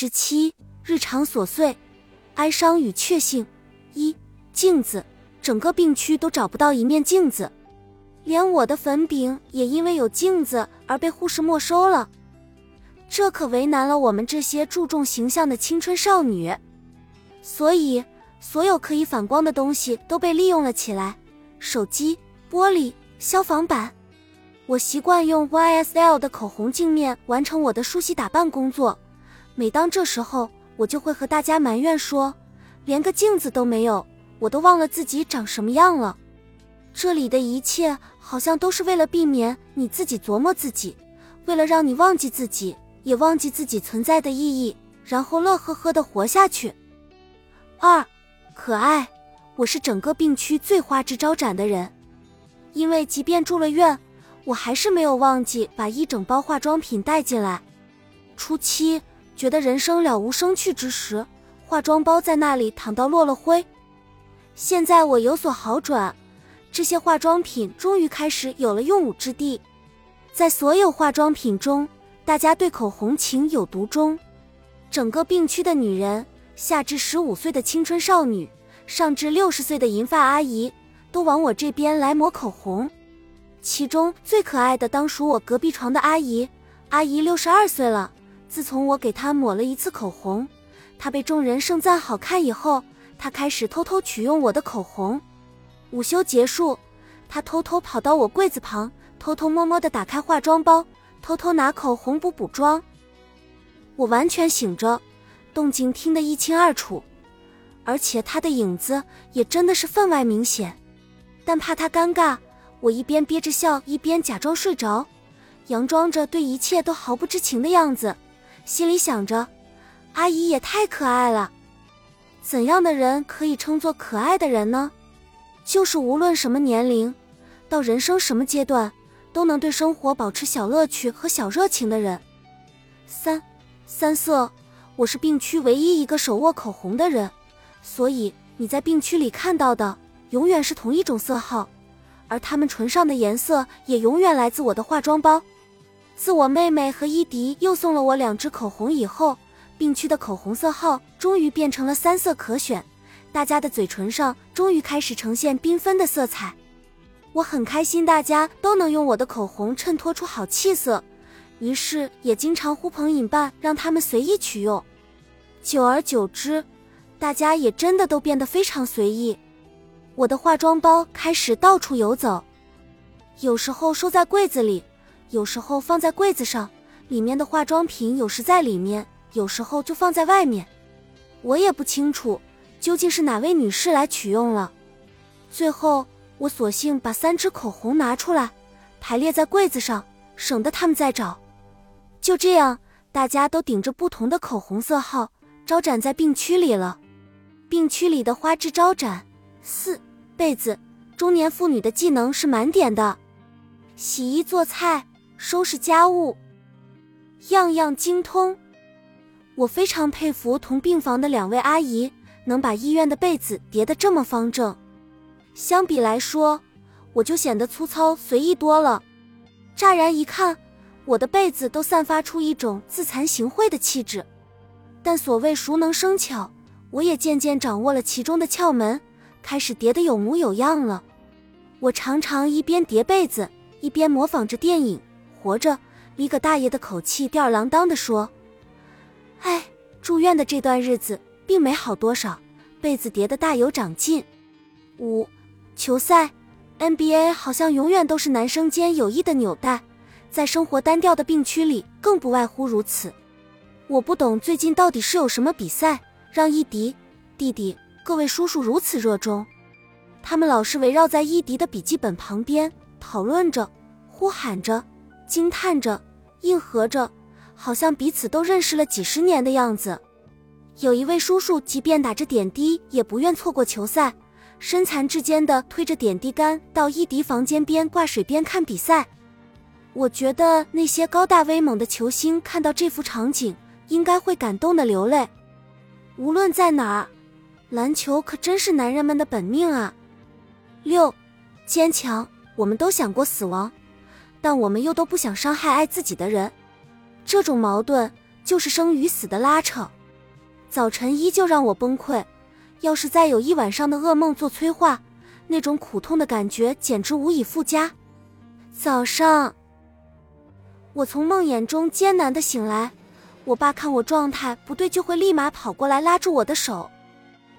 十七日常琐碎，哀伤与确幸。一镜子，整个病区都找不到一面镜子，连我的粉饼也因为有镜子而被护士没收了。这可为难了我们这些注重形象的青春少女。所以，所有可以反光的东西都被利用了起来，手机、玻璃、消防板。我习惯用 YSL 的口红镜面完成我的梳洗打扮工作。每当这时候，我就会和大家埋怨说，连个镜子都没有，我都忘了自己长什么样了。这里的一切好像都是为了避免你自己琢磨自己，为了让你忘记自己，也忘记自己存在的意义，然后乐呵呵的活下去。二，可爱，我是整个病区最花枝招展的人，因为即便住了院。我还是没有忘记把一整包化妆品带进来。初期觉得人生了无生趣之时，化妆包在那里躺到落了灰。现在我有所好转，这些化妆品终于开始有了用武之地。在所有化妆品中，大家对口红情有独钟。整个病区的女人，下至十五岁的青春少女，上至六十岁的银发阿姨，都往我这边来抹口红。其中最可爱的当属我隔壁床的阿姨，阿姨六十二岁了。自从我给她抹了一次口红，她被众人盛赞好看以后，她开始偷偷取用我的口红。午休结束，她偷偷跑到我柜子旁，偷偷摸摸地打开化妆包，偷偷拿口红补补妆。我完全醒着，动静听得一清二楚，而且她的影子也真的是分外明显，但怕她尴尬。我一边憋着笑，一边假装睡着，佯装着对一切都毫不知情的样子，心里想着：阿姨也太可爱了。怎样的人可以称作可爱的人呢？就是无论什么年龄，到人生什么阶段，都能对生活保持小乐趣和小热情的人。三三色，我是病区唯一一个手握口红的人，所以你在病区里看到的永远是同一种色号。而他们唇上的颜色也永远来自我的化妆包。自我妹妹和伊迪又送了我两支口红以后，病区的口红色号终于变成了三色可选，大家的嘴唇上终于开始呈现缤纷的色彩。我很开心，大家都能用我的口红衬托出好气色，于是也经常呼朋引伴，让他们随意取用。久而久之，大家也真的都变得非常随意。我的化妆包开始到处游走，有时候收在柜子里，有时候放在柜子上，里面的化妆品有时在里面，有时候就放在外面。我也不清楚究竟是哪位女士来取用了。最后，我索性把三支口红拿出来，排列在柜子上，省得他们再找。就这样，大家都顶着不同的口红色号，招展在病区里了。病区里的花枝招展。四。被子，中年妇女的技能是满点的，洗衣做菜、收拾家务，样样精通。我非常佩服同病房的两位阿姨，能把医院的被子叠得这么方正。相比来说，我就显得粗糙随意多了。乍然一看，我的被子都散发出一种自惭形秽的气质。但所谓熟能生巧，我也渐渐掌握了其中的窍门。开始叠得有模有样了。我常常一边叠被子，一边模仿着电影《活着》里葛大爷的口气，吊儿郎当地说：“哎，住院的这段日子并没好多少，被子叠得大有长进。”五，球赛，NBA 好像永远都是男生间友谊的纽带，在生活单调的病区里更不外乎如此。我不懂最近到底是有什么比赛，让伊迪弟弟。各位叔叔如此热衷，他们老是围绕在伊迪的笔记本旁边讨论着、呼喊着、惊叹着、应和着，好像彼此都认识了几十年的样子。有一位叔叔，即便打着点滴，也不愿错过球赛，身残志坚的推着点滴杆到伊迪房间边挂水边看比赛。我觉得那些高大威猛的球星看到这幅场景，应该会感动的流泪。无论在哪儿。篮球可真是男人们的本命啊！六，坚强。我们都想过死亡，但我们又都不想伤害爱自己的人。这种矛盾就是生与死的拉扯。早晨依旧让我崩溃，要是再有一晚上的噩梦做催化，那种苦痛的感觉简直无以复加。早上，我从梦魇中艰难的醒来，我爸看我状态不对，就会立马跑过来拉住我的手。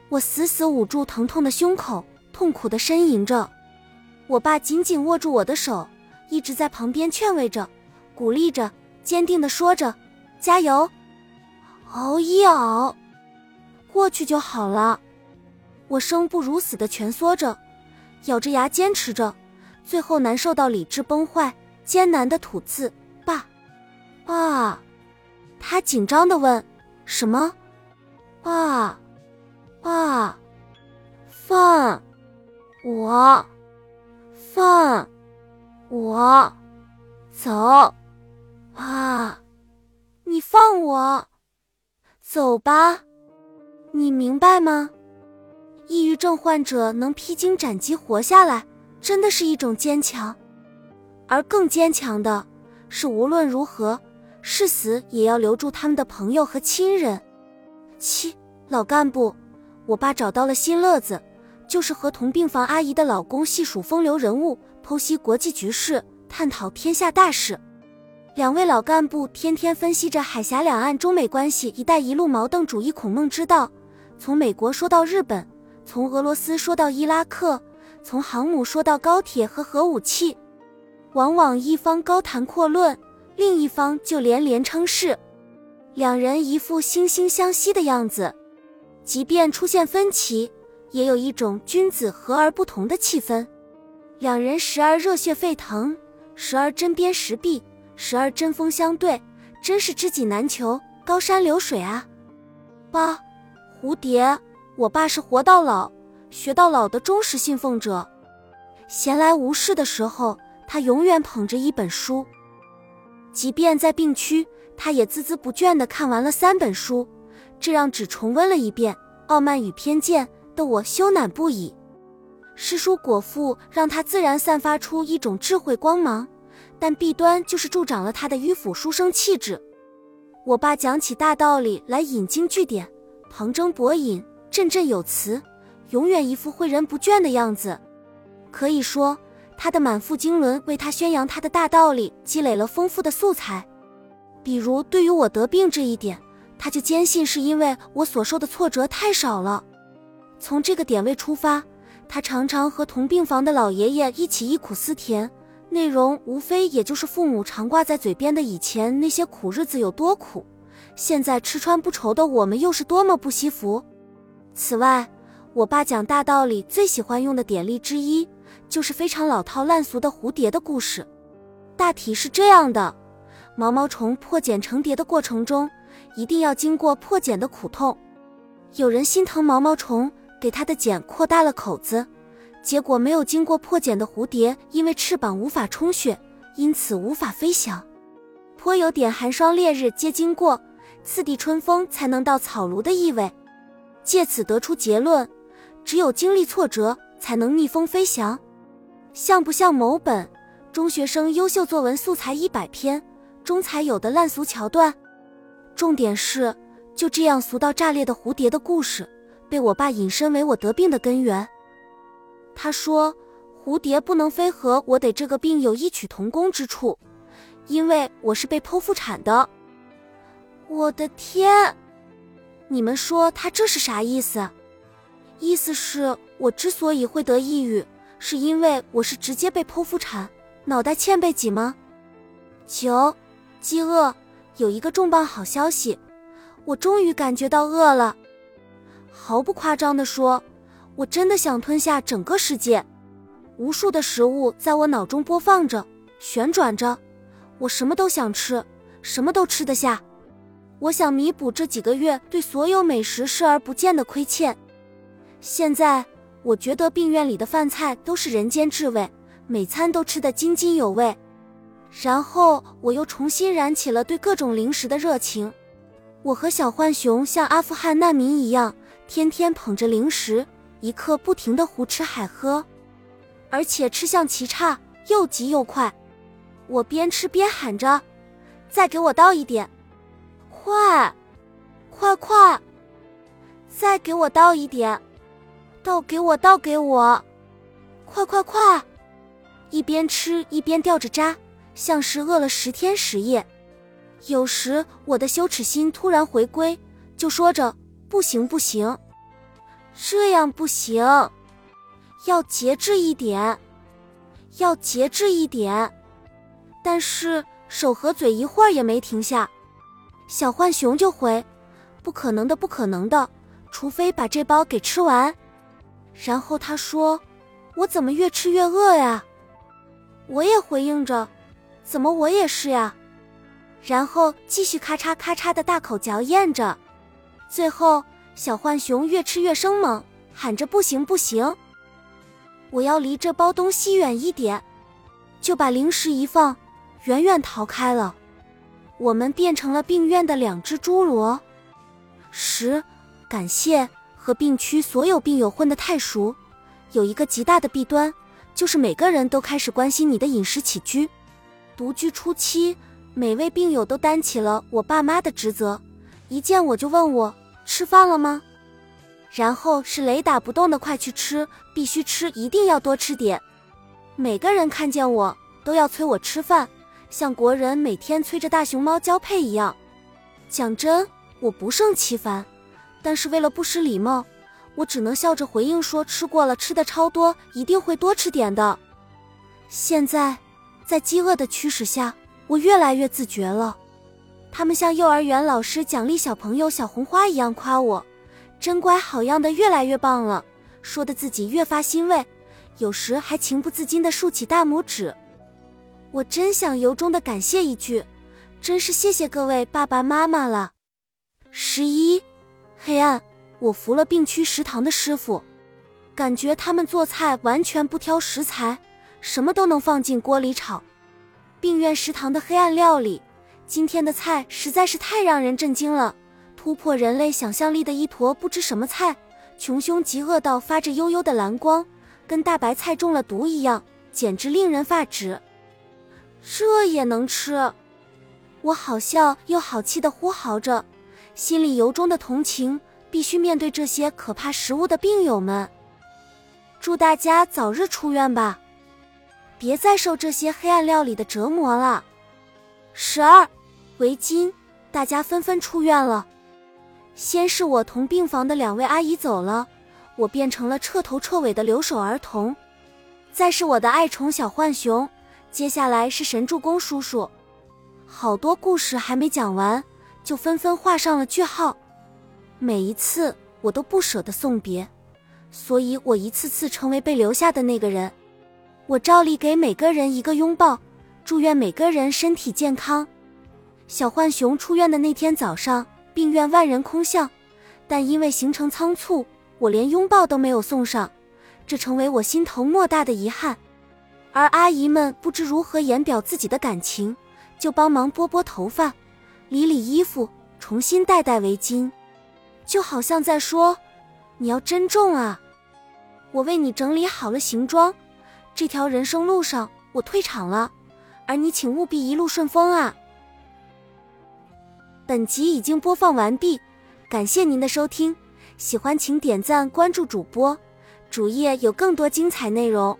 我死死捂住疼痛的胸口，痛苦的呻吟着。我爸紧紧握住我的手，一直在旁边劝慰着、鼓励着，坚定的说着：“加油，熬一熬，过去就好了。”我生不如死的蜷缩着，咬着牙坚持着。最后难受到理智崩坏，艰难的吐字：“爸，爸。”他紧张的问：“什么？”“爸，爸，放我，放我走，啊！你放我走吧，你明白吗？抑郁症患者能披荆斩棘活下来。”真的是一种坚强，而更坚强的是，无论如何是死也要留住他们的朋友和亲人。七老干部，我爸找到了新乐子，就是和同病房阿姨的老公细数风流人物，剖析国际局势，探讨天下大事。两位老干部天天分析着海峡两岸、中美关系、“一带一路”、矛盾主义、孔孟之道，从美国说到日本，从俄罗斯说到伊拉克。从航母说到高铁和核武器，往往一方高谈阔论，另一方就连连称是，两人一副惺惺相惜的样子。即便出现分歧，也有一种君子和而不同的气氛。两人时而热血沸腾，时而针砭时弊，时而针锋相对，真是知己难求，高山流水啊！八蝴蝶，我爸是活到老。学到老的忠实信奉者，闲来无事的时候，他永远捧着一本书，即便在病区，他也孜孜不倦地看完了三本书，这让只重温了一遍《傲慢与偏见》的我羞赧不已。诗书果腹让他自然散发出一种智慧光芒，但弊端就是助长了他的迂腐书生气质。我爸讲起大道理来引经据典，旁征博引，振振有词。永远一副诲人不倦的样子，可以说他的满腹经纶为他宣扬他的大道理积累了丰富的素材。比如对于我得病这一点，他就坚信是因为我所受的挫折太少了。从这个点位出发，他常常和同病房的老爷爷一起忆苦思甜，内容无非也就是父母常挂在嘴边的以前那些苦日子有多苦，现在吃穿不愁的我们又是多么不惜福。此外，我爸讲大道理最喜欢用的典例之一，就是非常老套烂俗的蝴蝶的故事。大体是这样的：毛毛虫破茧成蝶的过程中，一定要经过破茧的苦痛。有人心疼毛毛虫，给它的茧扩大了口子，结果没有经过破茧的蝴蝶，因为翅膀无法充血，因此无法飞翔。颇有点寒霜烈日皆经过，次第春风才能到草庐的意味。借此得出结论。只有经历挫折，才能逆风飞翔，像不像某本中学生优秀作文素材一百篇中才有的烂俗桥段？重点是，就这样俗到炸裂的蝴蝶的故事，被我爸引申为我得病的根源。他说，蝴蝶不能飞和我得这个病有异曲同工之处，因为我是被剖腹产的。我的天，你们说他这是啥意思？意思是我之所以会得抑郁，是因为我是直接被剖腹产，脑袋欠被挤吗？九，饥饿有一个重磅好消息，我终于感觉到饿了。毫不夸张地说，我真的想吞下整个世界。无数的食物在我脑中播放着，旋转着，我什么都想吃，什么都吃得下。我想弥补这几个月对所有美食视而不见的亏欠。现在我觉得病院里的饭菜都是人间至味，每餐都吃得津津有味。然后我又重新燃起了对各种零食的热情。我和小浣熊像阿富汗难民一样，天天捧着零食，一刻不停地胡吃海喝，而且吃相奇差，又急又快。我边吃边喊着：“再给我倒一点！”快，快快，再给我倒一点，倒给我，倒给我，快快快！一边吃一边掉着渣，像是饿了十天十夜。有时我的羞耻心突然回归，就说着不行不行，这样不行，要节制一点，要节制一点。但是手和嘴一会儿也没停下。小浣熊就回：“不可能的，不可能的，除非把这包给吃完。”然后他说：“我怎么越吃越饿呀？”我也回应着：“怎么我也是呀？”然后继续咔嚓咔嚓的大口嚼咽着。最后，小浣熊越吃越生猛，喊着：“不行不行，我要离这包东西远一点！”就把零食一放，远远逃开了。我们变成了病院的两只侏罗。十，感谢和病区所有病友混得太熟，有一个极大的弊端，就是每个人都开始关心你的饮食起居。独居初期，每位病友都担起了我爸妈的职责，一见我就问我吃饭了吗？然后是雷打不动的快去吃，必须吃，一定要多吃点。每个人看见我都要催我吃饭。像国人每天催着大熊猫交配一样，讲真，我不胜其烦。但是为了不失礼貌，我只能笑着回应说：“吃过了，吃的超多，一定会多吃点的。”现在，在饥饿的驱使下，我越来越自觉了。他们像幼儿园老师奖励小朋友小红花一样夸我，真乖好样的，越来越棒了，说的自己越发欣慰，有时还情不自禁地竖起大拇指。我真想由衷的感谢一句，真是谢谢各位爸爸妈妈了。十一，黑暗，我服了病区食堂的师傅，感觉他们做菜完全不挑食材，什么都能放进锅里炒。病院食堂的黑暗料理，今天的菜实在是太让人震惊了，突破人类想象力的一坨不知什么菜，穷凶极恶到发着幽幽的蓝光，跟大白菜中了毒一样，简直令人发指。这也能吃？我好笑又好气的呼嚎着，心里由衷的同情必须面对这些可怕食物的病友们。祝大家早日出院吧，别再受这些黑暗料理的折磨了。十二，围巾，大家纷纷出院了。先是我同病房的两位阿姨走了，我变成了彻头彻尾的留守儿童。再是我的爱宠小浣熊。接下来是神助攻叔叔，好多故事还没讲完，就纷纷画上了句号。每一次我都不舍得送别，所以我一次次成为被留下的那个人。我照例给每个人一个拥抱，祝愿每个人身体健康。小浣熊出院的那天早上，病院万人空巷，但因为行程仓促，我连拥抱都没有送上，这成为我心头莫大的遗憾。而阿姨们不知如何言表自己的感情，就帮忙拨拨头发、理理衣服、重新戴戴围巾，就好像在说：“你要珍重啊，我为你整理好了行装，这条人生路上我退场了，而你请务必一路顺风啊。”本集已经播放完毕，感谢您的收听，喜欢请点赞关注主播，主页有更多精彩内容。